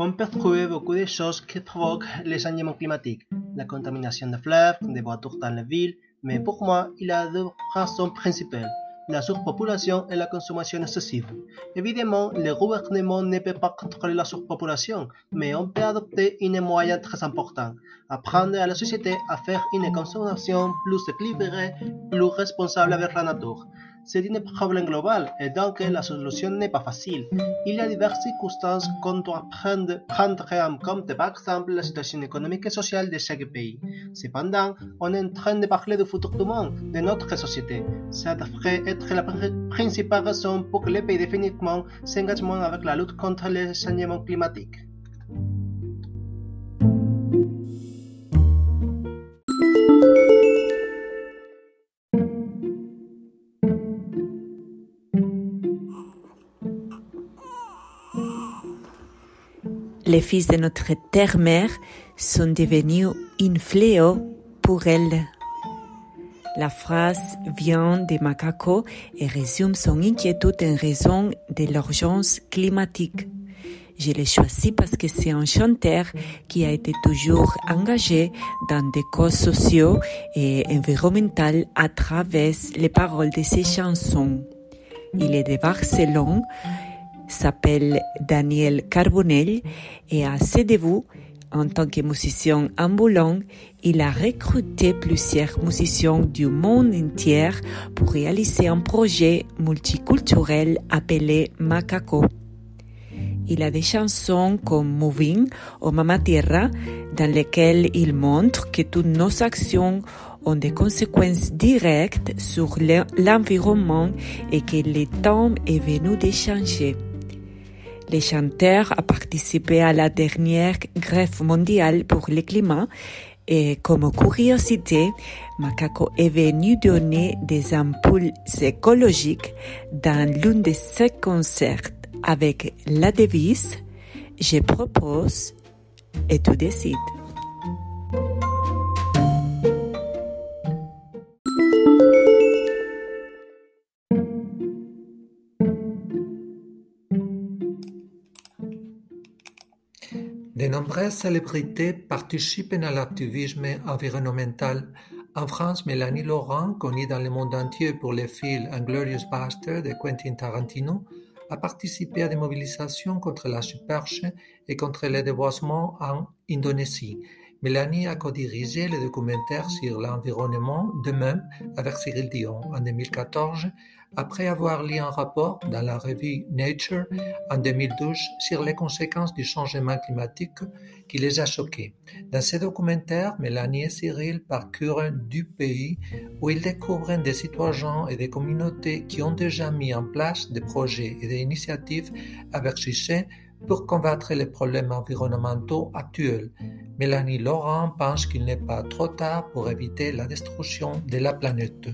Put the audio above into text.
on peut trouver beaucoup de choses qui provoquent les changements climatiques. La contamination des fleuves, des voitures dans les villes, mais pour moi, il y a deux raisons principales la surpopulation et la consommation excessive. Évidemment, le gouvernement ne peut pas contrôler la surpopulation, mais on peut adopter une moyen très important, apprendre à la société à faire une consommation plus équilibrée, plus responsable avec la nature. C'est un problème global et donc la solution n'est pas facile. Il y a diverses circonstances qu'on doit prendre, prendre en compte, par exemple la situation économique et sociale de chaque pays. Cependant, on est en train de parler du futur du monde, de notre société. Ça devrait être la principale raison pour que les pays définitivement s'engagent avec la lutte contre les changements climatiques. Les fils de notre terre-mère sont devenus une fléau pour elle. La phrase vient de Macaco et résume son inquiétude en raison de l'urgence climatique. Je l'ai choisi parce que c'est un chanteur qui a été toujours engagé dans des causes sociaux et environnementales à travers les paroles de ses chansons. Il est de Barcelone s'appelle Daniel Carbonell et à ses débuts, en tant que musicien ambulant, il a recruté plusieurs musiciens du monde entier pour réaliser un projet multiculturel appelé Macaco. Il a des chansons comme Moving ou Mama Tierra dans lesquelles il montre que toutes nos actions ont des conséquences directes sur l'environnement et que le temps est venu de changer. Le chanteur a participé à la dernière grève mondiale pour le climat et comme curiosité, Macaco est venu donner des ampoules écologiques dans l'un de ses concerts avec la devise Je propose et tu décides. De nombreuses célébrités participent à l'activisme environnemental. En France, Mélanie Laurent, connue dans le monde entier pour le film Inglorious Bastard de Quentin Tarantino, a participé à des mobilisations contre la superche et contre le déboisement en Indonésie. Mélanie a co-dirigé le documentaire sur l'environnement de même avec Cyril Dion en 2014 après avoir lu un rapport dans la revue Nature en 2012 sur les conséquences du changement climatique qui les a choqués. Dans ce documentaire, Mélanie et Cyril parcourent du pays où ils découvrent des citoyens et des communautés qui ont déjà mis en place des projets et des initiatives avec succès pour combattre les problèmes environnementaux actuels. Mélanie Laurent pense qu'il n'est pas trop tard pour éviter la destruction de la planète.